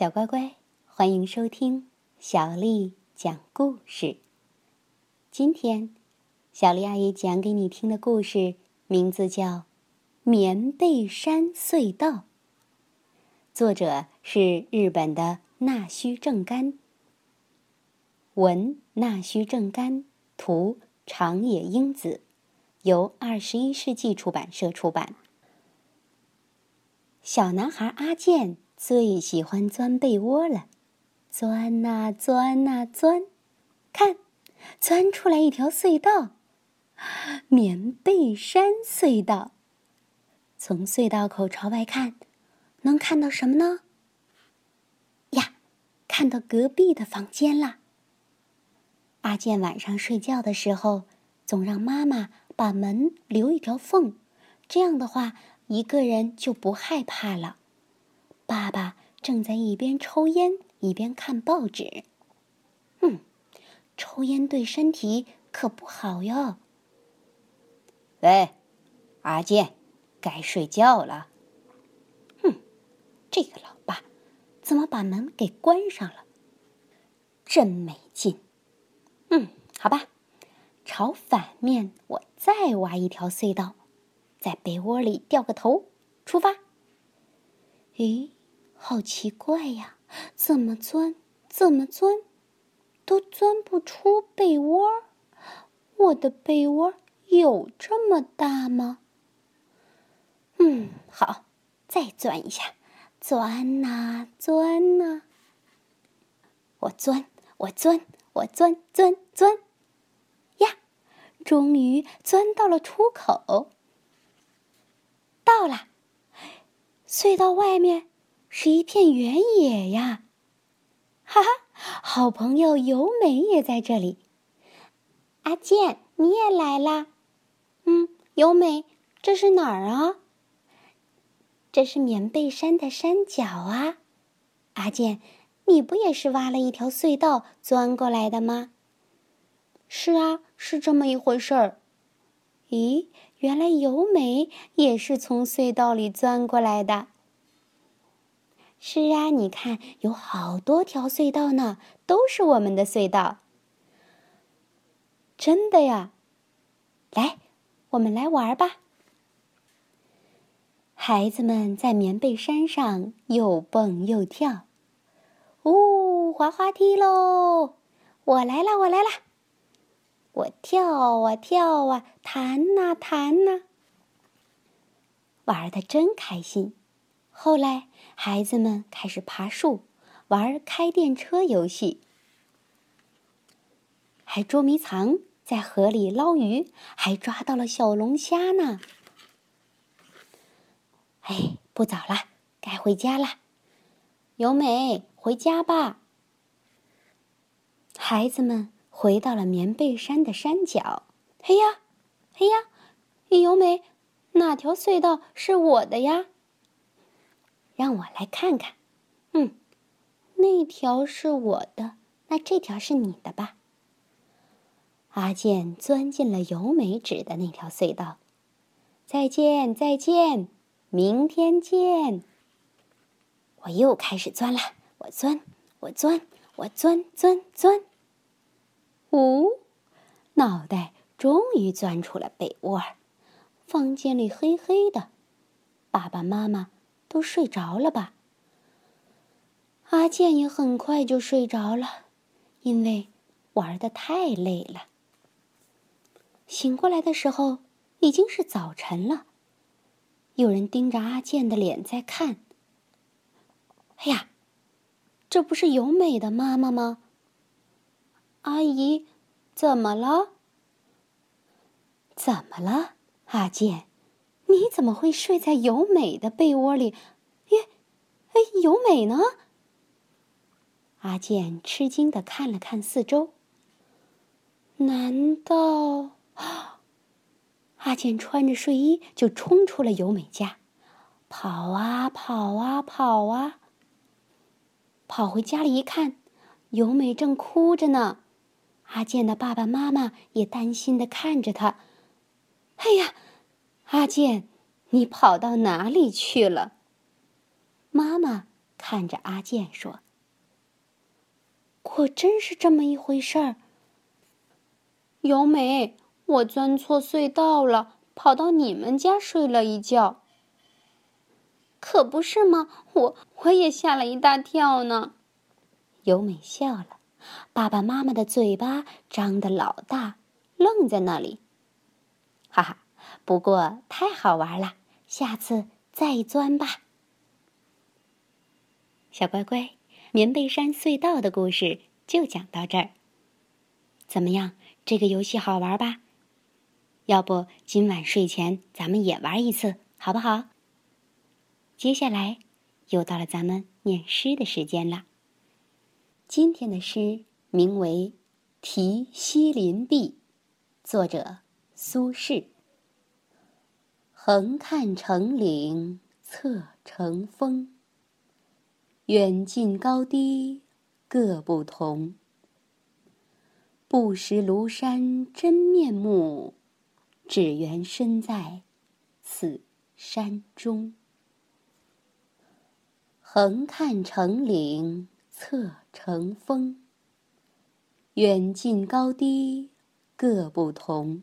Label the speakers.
Speaker 1: 小乖乖，欢迎收听小丽讲故事。今天，小丽阿姨讲给你听的故事名字叫《棉被山隧道》，作者是日本的那须正干，文那须正干，图长野英子，由二十一世纪出版社出版。小男孩阿健。最喜欢钻被窝了，钻呐钻呐钻，看，钻出来一条隧道，棉被山隧道。从隧道口朝外看，能看到什么呢？呀，看到隔壁的房间啦。阿健晚上睡觉的时候，总让妈妈把门留一条缝，这样的话，一个人就不害怕了。爸爸正在一边抽烟一边看报纸。嗯，抽烟对身体可不好哟。
Speaker 2: 喂，阿健，该睡觉了。
Speaker 1: 哼，这个老爸怎么把门给关上了？真没劲。嗯，好吧，朝反面，我再挖一条隧道，在被窝里掉个头，出发。咦？好奇怪呀，怎么钻，怎么钻，都钻不出被窝。我的被窝有这么大吗？嗯，好，再钻一下，钻呐钻呐。我钻，我钻，我钻钻钻，呀，终于钻到了出口。到了，隧道外面。是一片原野呀，哈哈！好朋友由美也在这里。阿健，你也来啦？嗯，由美，这是哪儿啊？这是棉被山的山脚啊。阿健，你不也是挖了一条隧道钻过来的吗？是啊，是这么一回事儿。咦，原来由美也是从隧道里钻过来的。是啊，你看，有好多条隧道呢，都是我们的隧道。真的呀，来，我们来玩吧。孩子们在棉被山上又蹦又跳，呜，滑滑梯喽！我来啦，我来啦！我跳啊跳啊，弹呐弹呐，玩的真开心。后来，孩子们开始爬树，玩开电车游戏，还捉迷藏，在河里捞鱼，还抓到了小龙虾呢。哎，不早了，该回家了。由美，回家吧。孩子们回到了棉被山的山脚。嘿呀，嘿呀，由美，哪条隧道是我的呀？让我来看看，嗯，那条是我的，那这条是你的吧？阿健钻进了由美指的那条隧道。再见，再见，明天见。我又开始钻了，我钻，我钻，我钻钻钻。呜，脑袋终于钻出了被窝房间里黑黑的，爸爸妈妈。都睡着了吧？阿健也很快就睡着了，因为玩的太累了。醒过来的时候已经是早晨了。有人盯着阿健的脸在看。哎呀，这不是由美的妈妈吗？阿姨，怎么了？怎么了，阿健？你怎么会睡在由美的被窝里？耶，哎，由美呢？阿健吃惊的看了看四周。难道？阿健穿着睡衣就冲出了由美家，跑啊跑啊跑啊！跑回家里一看，由美正哭着呢。阿健的爸爸妈妈也担心的看着他。哎呀！阿健，你跑到哪里去了？妈妈看着阿健说：“果真是这么一回事儿。”
Speaker 3: 由美，我钻错隧道了，跑到你们家睡了一觉。可不是吗？我我也吓了一大跳呢。
Speaker 1: 由美笑了，爸爸妈妈的嘴巴张得老大，愣在那里。哈哈，不过太好玩了，下次再钻吧。小乖乖，棉被山隧道的故事就讲到这儿。怎么样？这个游戏好玩吧？要不今晚睡前咱们也玩一次，好不好？接下来又到了咱们念诗的时间了。今天的诗名为《题西林壁》，作者苏轼。横看成岭侧成峰，远近高低各不同。不识庐山真面目，只缘身在此山中。横看成岭侧成峰，远近高低各不同。